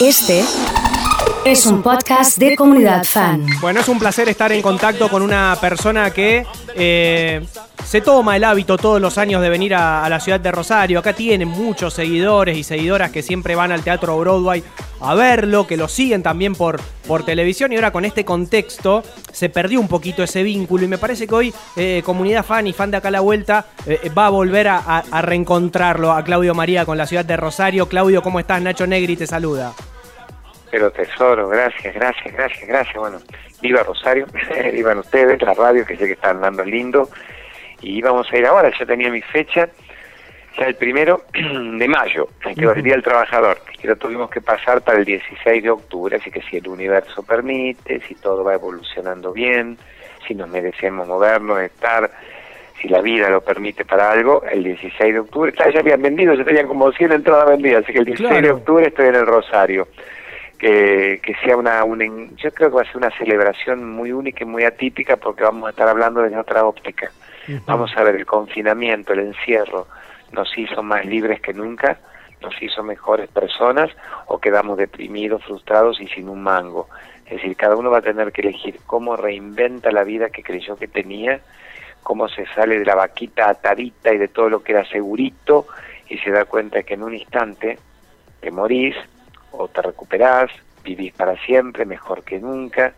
Este es un podcast de comunidad fan. Bueno, es un placer estar en contacto con una persona que eh, se toma el hábito todos los años de venir a, la ciudad de Rosario. Acá tiene muchos seguidores y seguidoras que siempre van al Teatro Broadway a verlo, que lo siguen también por, por televisión y ahora con este contexto se perdió un poquito ese vínculo y me parece que hoy eh, comunidad fan y fan de acá a la vuelta eh, va a volver a, a reencontrarlo a Claudio María con la ciudad de Rosario. Claudio, ¿cómo estás? Nacho Negri te saluda. Pero tesoro, gracias, gracias, gracias, gracias. Bueno, viva Rosario, vivan ustedes, la radio, que sé que están dando lindo. Y vamos a ir ahora, yo tenía mi fecha, ya el primero de mayo, que va el Día del Trabajador, que lo tuvimos que pasar para el 16 de octubre, así que si el universo permite, si todo va evolucionando bien, si nos merecemos movernos, estar, si la vida lo permite para algo, el 16 de octubre, claro, ya habían vendido, ya tenían como 100 entradas vendidas, así que el 16 claro. de octubre estoy en el Rosario que, que sea una, una, yo creo que va a ser una celebración muy única y muy atípica porque vamos a estar hablando desde otra óptica. Uh -huh. Vamos a ver el confinamiento, el encierro, nos hizo más libres que nunca, nos hizo mejores personas o quedamos deprimidos, frustrados y sin un mango. Es decir, cada uno va a tener que elegir cómo reinventa la vida que creyó que tenía, cómo se sale de la vaquita atadita y de todo lo que era segurito y se da cuenta que en un instante te morís o te recuperás, vivís para siempre, mejor que nunca,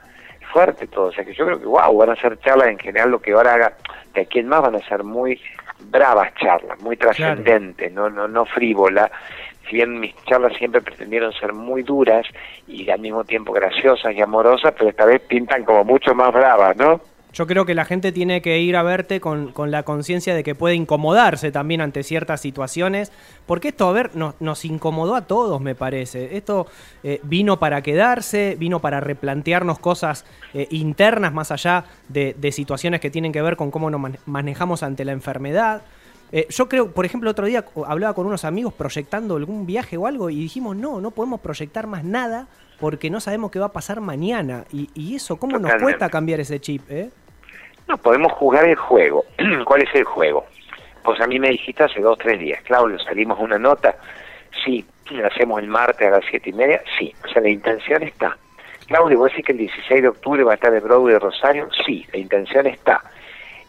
fuerte todo, o sea que yo creo que wow, van a ser charlas en general, lo que ahora haga de aquí en más van a ser muy bravas charlas, muy trascendentes, claro. no, no, no frívola, si bien mis charlas siempre pretendieron ser muy duras y al mismo tiempo graciosas y amorosas, pero esta vez pintan como mucho más bravas, ¿no? Yo creo que la gente tiene que ir a verte con, con la conciencia de que puede incomodarse también ante ciertas situaciones, porque esto, a ver, nos, nos incomodó a todos, me parece. Esto eh, vino para quedarse, vino para replantearnos cosas eh, internas más allá de, de, situaciones que tienen que ver con cómo nos manejamos ante la enfermedad. Eh, yo creo, por ejemplo, otro día hablaba con unos amigos proyectando algún viaje o algo y dijimos, no, no podemos proyectar más nada porque no sabemos qué va a pasar mañana. Y, y eso, ¿cómo Totalmente. nos cuesta cambiar ese chip? Eh? No, podemos jugar el juego. ¿Cuál es el juego? Pues a mí me dijiste hace dos, tres días, Claudio, salimos una nota, sí, la hacemos el martes a las siete y media, sí, o sea, la intención está. Claudio, ¿vos decís que el 16 de octubre va a estar de Broadway de Rosario? Sí, la intención está.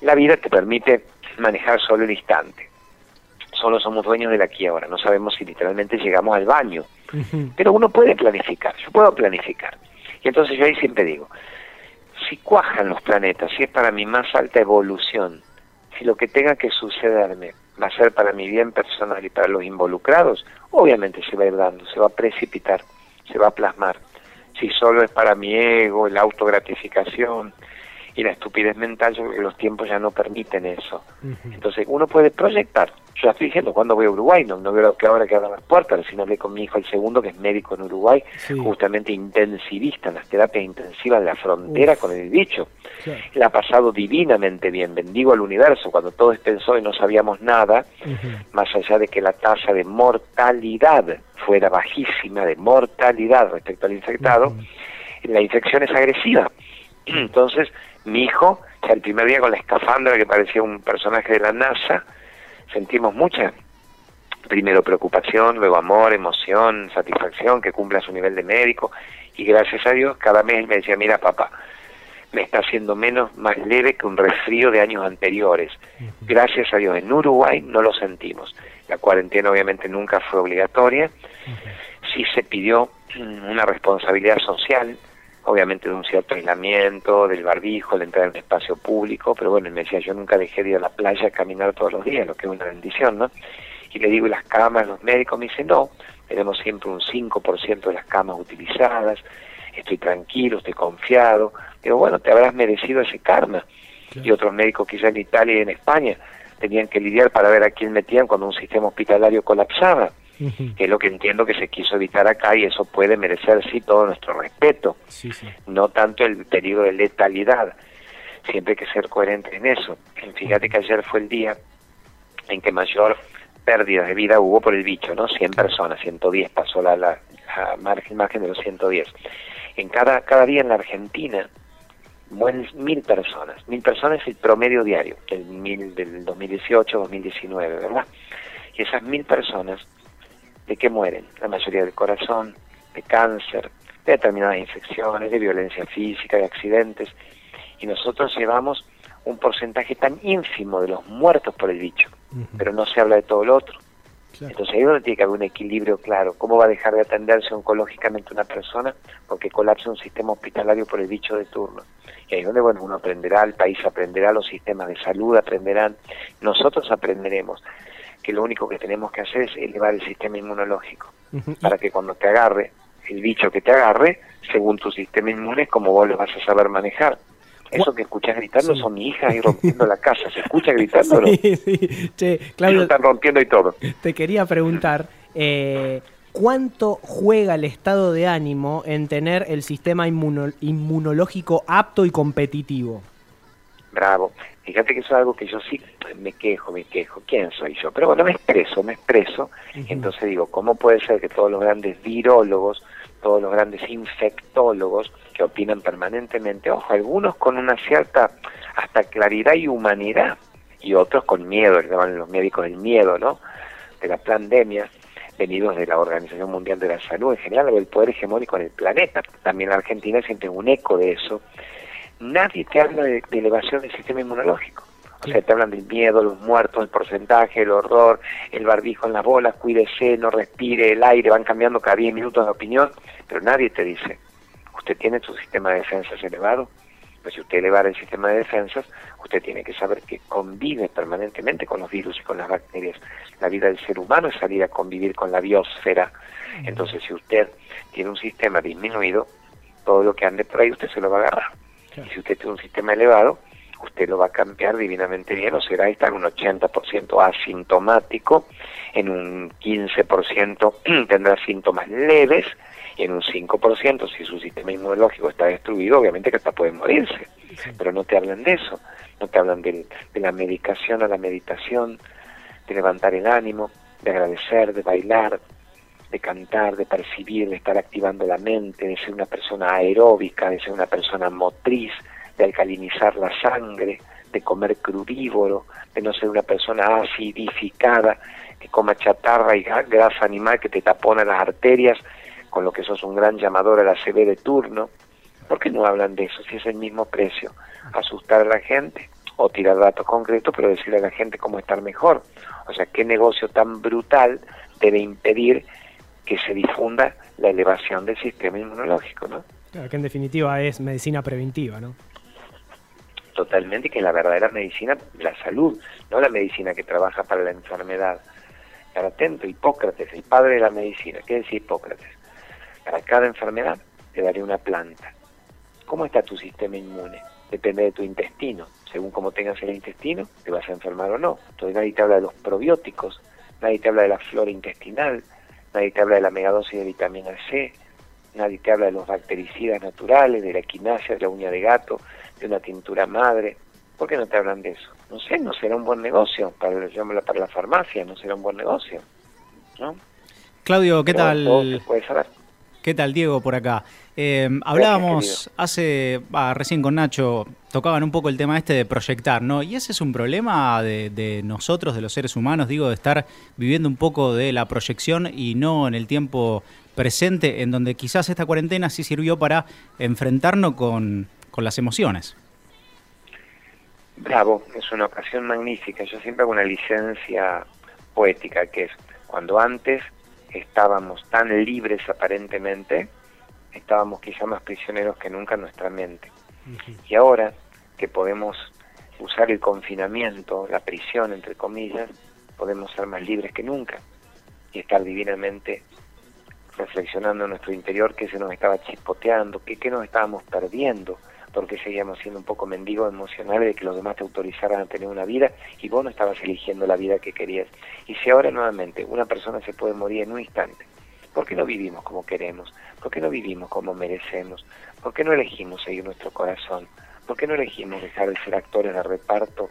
La vida te permite manejar solo el instante. Solo somos dueños del aquí ahora, no sabemos si literalmente llegamos al baño. Uh -huh. Pero uno puede planificar, yo puedo planificar. Y entonces yo ahí siempre digo, si cuajan los planetas, si es para mi más alta evolución, si lo que tenga que sucederme va a ser para mi bien personal y para los involucrados, obviamente se va a ir dando, se va a precipitar, se va a plasmar. Si solo es para mi ego, la autogratificación y la estupidez mental, que los tiempos ya no permiten eso. Uh -huh. Entonces uno puede proyectar. Yo ya estoy diciendo, cuando voy a Uruguay? No, no veo que ahora que abran las puertas, recién hablé con mi hijo el segundo, que es médico en Uruguay, sí. justamente intensivista en las terapias intensivas de la frontera Uf. con el bicho. Sí. La ha pasado divinamente bien, bendigo al universo, cuando todos pensó y no sabíamos nada, uh -huh. más allá de que la tasa de mortalidad fuera bajísima, de mortalidad respecto al infectado, uh -huh. la infección es agresiva. Entonces, mi hijo, ya el primer día con la escafandra que parecía un personaje de la NASA, sentimos mucha, primero preocupación, luego amor, emoción, satisfacción, que cumpla su nivel de médico, y gracias a Dios cada mes me decía, mira papá, me está haciendo menos, más leve que un resfrío de años anteriores. Gracias a Dios, en Uruguay no lo sentimos. La cuarentena obviamente nunca fue obligatoria, sí se pidió una responsabilidad social, obviamente de un cierto aislamiento, del barbijo, de entrar en un espacio público, pero bueno, me decía, yo nunca dejé de ir a la playa a caminar todos los días, lo que es una bendición, ¿no? Y le digo, ¿y las camas, los médicos? Me dicen, no, tenemos siempre un 5% de las camas utilizadas, estoy tranquilo, estoy confiado. Digo, bueno, te habrás merecido ese karma. Y otros médicos quizá en Italia y en España tenían que lidiar para ver a quién metían cuando un sistema hospitalario colapsaba que es lo que entiendo que se quiso evitar acá y eso puede merecer sí todo nuestro respeto, sí, sí. no tanto el peligro de letalidad, siempre hay que ser coherente en eso. Fíjate que ayer fue el día en que mayor pérdida de vida hubo por el bicho, ¿no? 100 personas, 110 pasó la, la, la margen, margen de los 110. En cada, cada día en la Argentina mueren mil personas, mil personas es el promedio diario del, mil, del 2018-2019, ¿verdad? Y esas mil personas ¿De qué mueren? La mayoría del corazón, de cáncer, de determinadas infecciones, de violencia física, de accidentes, y nosotros llevamos un porcentaje tan ínfimo de los muertos por el bicho, pero no se habla de todo lo otro. Entonces ahí es donde tiene que haber un equilibrio claro. ¿Cómo va a dejar de atenderse oncológicamente una persona porque colapsa un sistema hospitalario por el bicho de turno? Y ahí es donde bueno, uno aprenderá, el país aprenderá, los sistemas de salud aprenderán, nosotros aprenderemos que lo único que tenemos que hacer es elevar el sistema inmunológico para que cuando te agarre el bicho que te agarre, según tu sistema inmune, como vos lo vas a saber manejar. Eso que escuchas gritando son mi hija ahí rompiendo la casa. ¿Se escucha gritando? Sí, sí. Che, Claudio, están rompiendo y todo. Te quería preguntar, eh, ¿cuánto juega el estado de ánimo en tener el sistema inmunológico apto y competitivo? Bravo. Fíjate que eso es algo que yo sí me quejo, me quejo. ¿Quién soy yo? Pero bueno, me expreso, me expreso. Entonces digo, ¿cómo puede ser que todos los grandes virólogos, todos los grandes infectólogos que opinan permanentemente, ojo, algunos con una cierta hasta claridad y humanidad, y otros con miedo, le llaman los médicos el miedo, ¿no? De la pandemia, venidos de la Organización Mundial de la Salud, en general, o del poder hegemónico en el planeta. También la Argentina siente un eco de eso. Nadie te habla de, de elevación del sistema inmunológico. O sea, te hablan del miedo, los muertos, el porcentaje, el horror, el barbijo en las bolas, cuídese, no respire, el aire, van cambiando cada 10 minutos de opinión, pero nadie te dice, usted tiene su sistema de defensas elevado, pues si usted eleva el sistema de defensas, usted tiene que saber que convive permanentemente con los virus y con las bacterias. La vida del ser humano es salir a convivir con la biosfera. Entonces, si usted tiene un sistema disminuido, todo lo que ande por ahí usted se lo va a agarrar. Y si usted tiene un sistema elevado, usted lo va a cambiar divinamente bien o será estar un 80% asintomático, en un 15% tendrá síntomas leves y en un 5% si su sistema inmunológico está destruido, obviamente que hasta puede morirse. Pero no te hablan de eso, no te hablan de, de la medicación a la meditación, de levantar el ánimo, de agradecer, de bailar, de cantar, de percibir, de estar activando la mente, de ser una persona aeróbica, de ser una persona motriz, de alcalinizar la sangre, de comer crudívoro, de no ser una persona acidificada, que coma chatarra y grasa animal que te tapona las arterias, con lo que sos un gran llamador a la CB de turno. ¿Por qué no hablan de eso si es el mismo precio? Asustar a la gente o tirar datos concretos, pero decirle a la gente cómo estar mejor. O sea, qué negocio tan brutal debe impedir que se difunda la elevación del sistema inmunológico, ¿no? Claro, que en definitiva es medicina preventiva, ¿no? totalmente que la verdadera medicina, la salud, no la medicina que trabaja para la enfermedad. Estar atento, Hipócrates, el padre de la medicina, ¿qué decía Hipócrates? Para cada enfermedad te daré una planta. ¿Cómo está tu sistema inmune? Depende de tu intestino. Según cómo tengas el intestino, te vas a enfermar o no. Entonces nadie te habla de los probióticos, nadie te habla de la flora intestinal, nadie te habla de la megadosis de vitamina C, nadie te habla de los bactericidas naturales, de la quinasia, de la uña de gato, de una tintura madre. ¿Por qué no te hablan de eso? No sé, no será un buen negocio para, para la farmacia, no será un buen negocio. ¿no? Claudio, ¿qué tal? ¿Qué tal, Diego, por acá? Eh, hablábamos hace, recién con Nacho, tocaban un poco el tema este de proyectar, ¿no? Y ese es un problema de, de, nosotros, de los seres humanos, digo, de estar viviendo un poco de la proyección y no en el tiempo presente, en donde quizás esta cuarentena sí sirvió para enfrentarnos con, con las emociones. Bravo, es una ocasión magnífica. Yo siempre hago una licencia poética, que es cuando antes estábamos tan libres aparentemente, estábamos quizá más prisioneros que nunca en nuestra mente. Y ahora que podemos usar el confinamiento, la prisión, entre comillas, podemos ser más libres que nunca y estar divinamente reflexionando en nuestro interior qué se nos estaba chispoteando, qué, qué nos estábamos perdiendo, porque seguíamos siendo un poco mendigos emocionales de que los demás te autorizaran a tener una vida y vos no estabas eligiendo la vida que querías. Y si ahora nuevamente una persona se puede morir en un instante, ¿por qué no vivimos como queremos? ¿Por qué no vivimos como merecemos? ¿Por qué no elegimos seguir nuestro corazón? ¿Por qué no elegimos dejar de ser actores de reparto,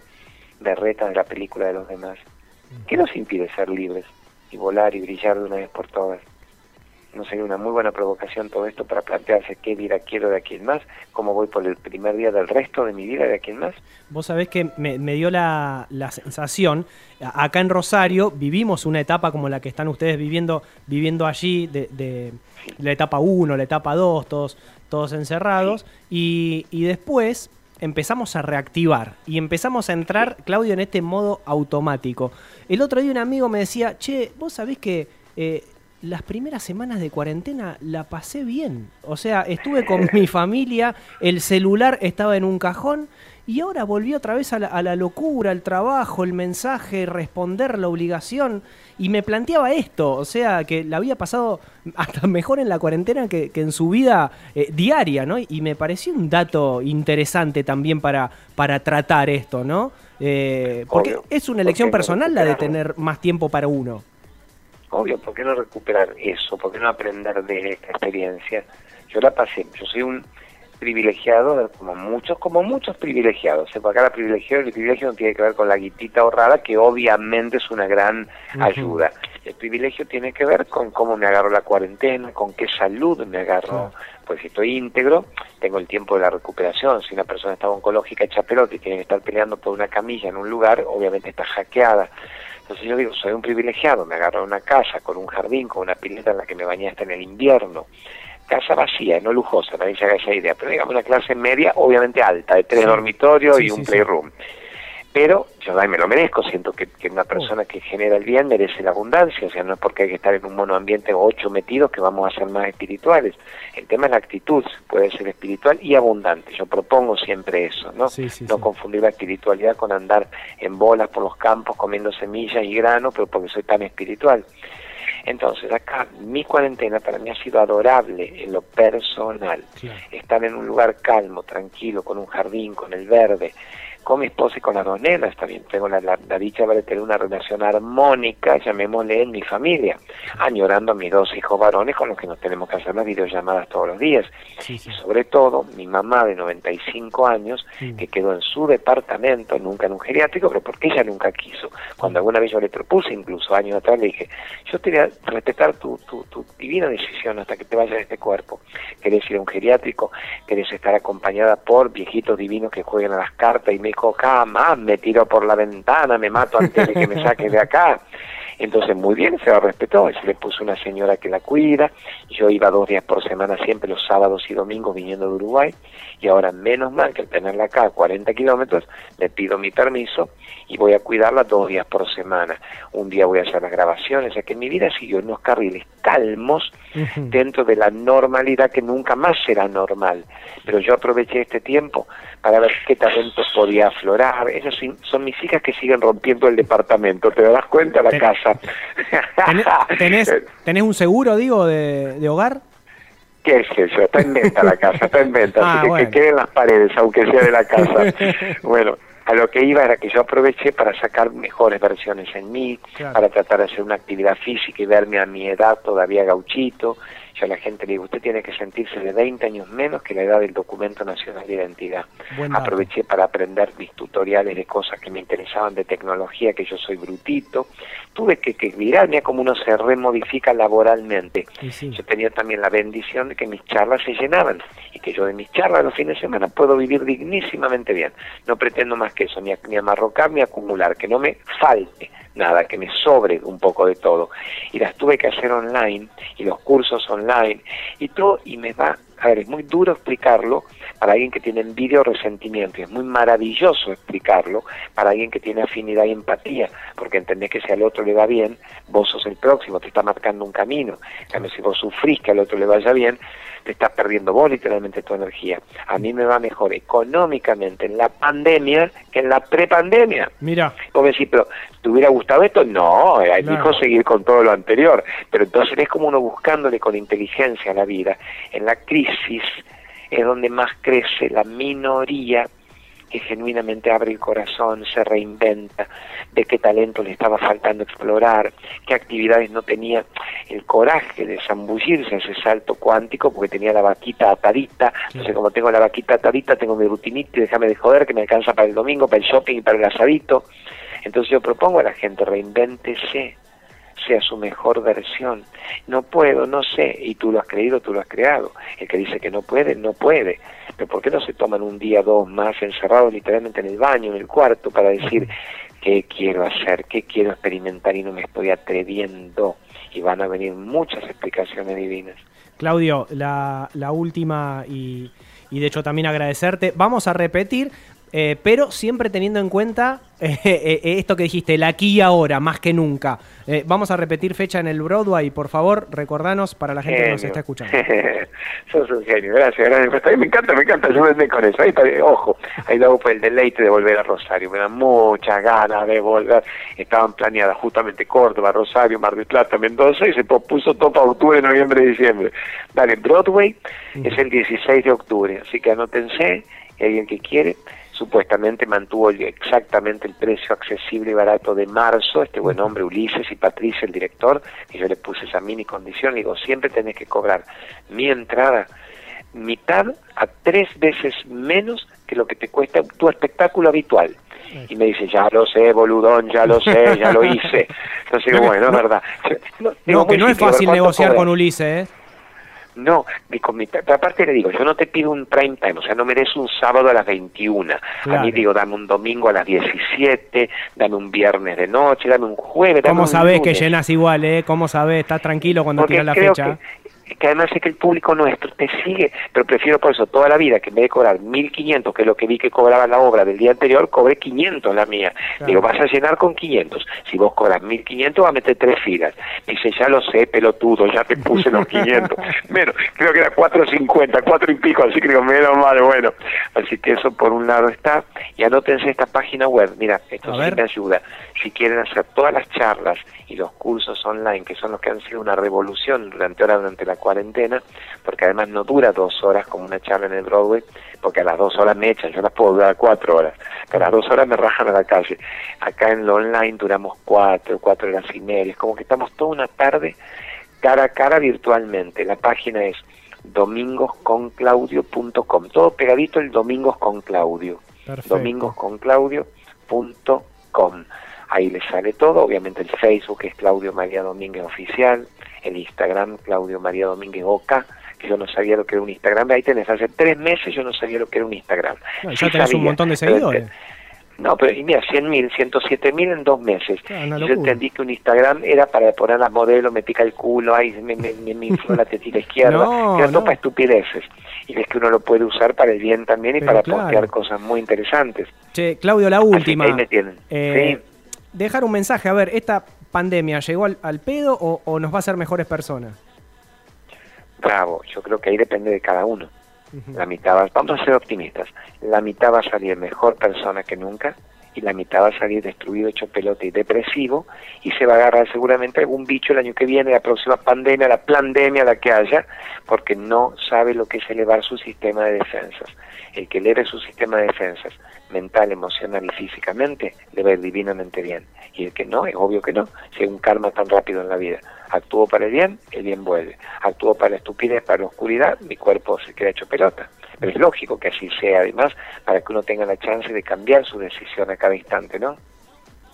de reta de la película de los demás? ¿Qué nos impide ser libres y volar y brillar de una vez por todas? No sería una muy buena provocación todo esto para plantearse qué vida quiero de aquí en más, cómo voy por el primer día del resto de mi vida de aquí en más. Vos sabés que me, dio la, sensación, acá en Rosario vivimos una etapa como la que están ustedes viviendo, viviendo allí, de, la etapa 1, la etapa 2, todos, todos encerrados, y, y después empezamos a reactivar y empezamos a entrar, Claudio, en este modo automático. El otro día un amigo me decía, che, vos sabés que eh, las primeras semanas de cuarentena la pasé bien. O sea, estuve con mi familia, el celular estaba en un cajón y ahora volví otra vez a la, locura, al trabajo, el mensaje, responder la obligación. Y me planteaba esto, o sea, que la había pasado hasta mejor en la cuarentena que, en su vida eh, diaria, ¿no? Y me pareció un dato interesante también para, para tratar esto, ¿no? Eh, porque es una elección personal la de tener más tiempo para uno. Obvio, ¿por qué no recuperar eso? ¿Por qué no aprender de esta experiencia? Yo la pasé, yo soy un privilegiado, como muchos, como muchos privilegiados. ¿eh? Porque acá privilegio, el privilegio no tiene que ver con la guitita ahorrada, que obviamente es una gran ayuda. El privilegio tiene que ver con cómo me agarro la cuarentena, con qué salud me agarro. Pues si estoy íntegro, tengo el tiempo de la recuperación. Si una persona está oncológica hecha pelota y tiene que estar peleando por una camilla en un lugar, obviamente está hackeada. Entonces yo digo, soy un privilegiado, me agarro una casa con un jardín, con una pileta en la que me bañé hasta en el invierno. Casa vacía, no lujosa, nadie se haga esa idea, pero digamos una clase media, obviamente alta, de tres dormitorios y un playroom pero yo me lo merezco, siento que, una persona que genera el bien merece la abundancia, o sea, no es porque hay que estar en un monoambiente ocho metidos que vamos a ser más espirituales. El tema es la actitud, puede ser espiritual y abundante. Yo propongo siempre eso, ¿no? no confundir la espiritualidad con andar en bolas por los campos comiendo semillas y grano, pero porque soy tan espiritual. Entonces, acá mi cuarentena para mí ha sido adorable en lo personal. Estar en un lugar calmo, tranquilo, con un jardín, con el verde, con mi esposa y con las dos nenas también. Tengo la, dicha de tener una relación armónica, llamémosle, en mi familia, añorando a mis dos hijos varones con los que nos tenemos que hacer las videollamadas todos los días. Y sobre todo, mi mamá de 95 años, que quedó en su departamento, nunca en un geriátrico, pero porque ella nunca quiso. Cuando alguna vez yo le propuse, incluso años atrás, le dije, yo te voy a respetar tu, tu, tu divina decisión hasta que te vayas de este cuerpo. ¿Querés ir a un geriátrico? ¿Querés estar acompañada por viejitos divinos que jueguen a las cartas y me dijo, jamás me tiro por la ventana, me mato antes de que me saque de acá. Entonces, muy bien, se lo respetó. Se le puso una señora que la cuida. Yo iba dos días por semana, siempre los sábados y domingos viniendo de Uruguay. Y ahora, menos mal que al tenerla acá a 40 kilómetros, le pido mi permiso y voy a cuidarla dos días por semana. Un día voy a hacer las grabaciones. O sea que mi vida siguió en unos carriles calmos dentro de la normalidad que nunca más será normal. Pero yo aproveché este tiempo para ver qué talentos podía aflorar. Esas son mis hijas que siguen rompiendo el departamento, ¿te das cuenta? La casa. ¿Tenés, un seguro, digo, de, hogar? ¿Qué es eso? Está en venta la casa, está en venta, así ah, que, que queden las paredes, aunque sea de la casa. bueno, a lo que iba era que yo aproveché para sacar mejores versiones en mí, para tratar de hacer una actividad física y verme a mi edad todavía gauchito, yo a la gente le digo, usted tiene que sentirse de 20 años menos que la edad del documento nacional de identidad. Aproveché para aprender mis tutoriales de cosas que me interesaban de tecnología, que yo soy brutito. Tuve que, que mirarme a cómo uno se remodifica laboralmente. Yo tenía también la bendición de que mis charlas se llenaban y que yo de mis charlas los fines de semana puedo vivir dignísimamente bien. No pretendo más que eso, ni, ni amarrocar ni acumular, que no me falte nada, que me sobre un poco de todo. Y las tuve que hacer online y los cursos online y todo, y me va, a ver, es muy duro explicarlo para alguien que tiene envidia o resentimiento, y es muy maravilloso explicarlo para alguien que tiene afinidad y empatía, porque entendés que si al otro le va bien, vos sos el próximo, te está marcando un camino. En cambio, si vos sufrís que al otro le vaya bien, te estás perdiendo vos literalmente tu energía. A mí me va mejor económicamente en la pandemia que en la prepandemia. Mira. Vos me decís, pero ¿te hubiera gustado esto? No, hay que seguir con todo lo anterior. Pero entonces es como uno buscándole con inteligencia a la vida. En la crisis es donde más crece la minoría que genuinamente abre el corazón, se reinventa, de qué talento le estaba faltando explorar, qué actividades no tenía el coraje de zambullirse ese salto cuántico porque tenía la vaquita atadita, entonces como tengo la vaquita atadita tengo mi rutinita y déjame de joder que me alcanza para el domingo, para el shopping y para el asadito. Entonces yo propongo a la gente, reinvéntese, sea su mejor versión. No puedo, no sé, y tú lo has creído, tú lo has creado. El que dice que no puede, no puede. Pero ¿por qué no se toman un día, dos más encerrados literalmente en el baño, en el cuarto, para decir qué quiero hacer, qué quiero experimentar y no me estoy atreviendo? Y van a venir muchas explicaciones divinas. Claudio, la, la última y, y de hecho también agradecerte. Vamos a repetir eh, pero siempre teniendo en cuenta eh, eh, esto que dijiste, el aquí y ahora, más que nunca. vamos a repetir fecha en el Broadway, por favor, recordanos para la gente que nos está escuchando. Sos un genio, gracias, gracias. Me encanta, me encanta, ayúdenme con eso. Ahí, ojo, ahí damos por el deleite de volver a Rosario. Me da muchas ganas de volver. Estaban planeadas justamente Córdoba, Rosario, Mar del Plata, Mendoza y se puso todo para octubre, noviembre, diciembre. Dale, Broadway es el 16 de octubre, así que anótense, hay alguien que quiere supuestamente mantuvo exactamente el precio accesible y barato de marzo, este buen hombre Ulises y Patricia, el director, y yo le puse esa mini condición, digo, siempre tenés que cobrar mi entrada mitad a tres veces menos que lo que te cuesta tu espectáculo habitual. Y me dice, ya lo sé, boludón, ya lo sé, ya lo hice. Entonces digo, bueno, es verdad. No, que no es fácil negociar con Ulises, ¿eh? No, pero aparte le digo, yo no te pido un prime time, o sea, no merece un sábado a las 21. A mí digo, dame un domingo a las 17, dame un viernes de noche, dame un jueves. ¿Cómo sabes que llenas igual, eh? ¿Cómo sabes? ¿Estás tranquilo cuando tiras la fecha? que además sé que el público nuestro te sigue, pero prefiero por eso toda la vida que en vez de cobrar 1500, que es lo que vi que cobraba la obra del día anterior, cobré 500 la mía. Digo, vas a llenar con 500. Si vos cobras 1500, vas a meter tres filas. Dice, ya lo sé, pelotudo, ya te puse los 500. menos, creo que era 450, 4 y pico, así que digo, menos mal, bueno. Así que eso por un lado está. Y anótense esta página web, mira, esto sí me ayuda. Si quieren hacer todas las charlas y los cursos online, que son los que han sido una revolución durante ahora durante la cuarentena, porque además no dura dos horas como una charla en el Broadway, porque a las dos horas me echan, yo las puedo durar cuatro horas, pero a las dos horas me rajan a la calle. Acá en lo online duramos cuatro, cuatro horas y media, es como que estamos toda una tarde cara a cara virtualmente. La página es domingosconclaudio.com, todo pegadito el Domingos con Claudio. Domingosconclaudio.com. Ahí les sale todo, obviamente el Facebook es Claudio María Domínguez Oficial, el Instagram Claudio María Domínguez Oca, que yo no sabía lo que era un Instagram. Ahí tenés, hace tres meses yo no sabía lo que era un Instagram. ya tenés un montón de seguidores. No, pero y mira, 100 mil, 107 mil en dos meses. yo entendí que un Instagram era para poner las modelos, me pica el culo, ahí me, me, me, la tetita izquierda, no, era todo para estupideces. Y ves que uno lo puede usar para el bien también y para postear cosas muy interesantes. Che, Claudio, la última. ahí me tienen. Eh, ¿Sí? dejar un mensaje. A ver, ¿esta pandemia llegó al, pedo o, nos va a hacer mejores personas? Bravo, yo creo que ahí depende de cada uno. La mitad va, vamos a ser optimistas, la mitad va a salir mejor persona que nunca y la mitad va a salir destruido, hecho pelota y depresivo y se va a agarrar seguramente algún bicho el año que viene, la próxima pandemia, la pandemia, la que haya, porque no sabe lo que es elevar su sistema de defensas. El que eleve su sistema de defensas mental, emocional y físicamente le va a ir divinamente bien. Y el que no, es obvio que no, si hay un karma tan rápido en la vida. Actúo para el bien, el bien vuelve. Actúo para la estupidez, para la oscuridad, mi cuerpo se queda hecho pelota. Pero es lógico que así sea, además, para que uno tenga la chance de cambiar su decisión a cada instante, ¿no?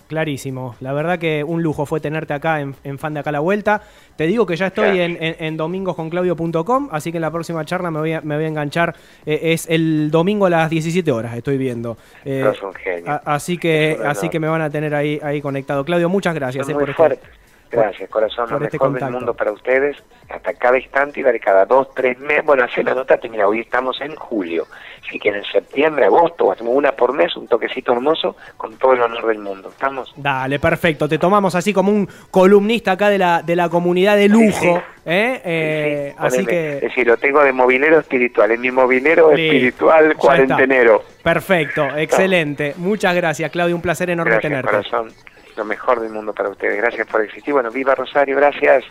Clarísimo. La verdad que un lujo fue tenerte acá en, Fan de Acá la Vuelta. Te digo que ya estoy en, en, domingosconclaudio.com, así que en la próxima charla me voy a, me voy a enganchar. Eh, es el domingo a las 17 horas, estoy viendo. Eh, un genio. así que así que me van a tener ahí, ahí conectado. Claudio, muchas gracias eh, por fuerte. Gracias, corazón. Lo este mejor del mundo para ustedes. Hasta cada instante y de cada dos, tres meses. Bueno, hace la nota. Mira, hoy estamos en julio. Si quieren septiembre, agosto, hacemos una por mes, un toquecito hermoso, con todo el honor del mundo. ¿Estamos? Dale, perfecto. Te tomamos así como un columnista acá de la, de la comunidad de lujo. ¿eh? eh así que... Es decir, lo tengo de movilero espiritual. Es mi movilero espiritual cuarentenero. Perfecto, excelente. Muchas gracias, Claudio. Un placer enorme gracias, tenerte. Corazón lo mejor del mundo para ustedes. Gracias por existir. Bueno, viva Rosario, gracias.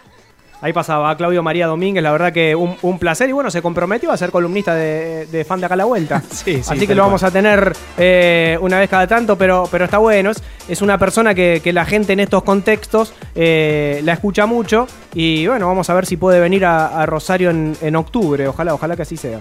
Ahí pasaba Claudio María Domínguez, la verdad que un, placer y bueno, se comprometió a ser columnista de, fan de acá la vuelta. sí, Así que lo vamos a tener eh, una vez cada tanto, pero, pero está bueno. Es, una persona que, la gente en estos contextos eh, la escucha mucho y bueno, vamos a ver si puede venir a, Rosario en, en octubre. Ojalá, ojalá que así sea.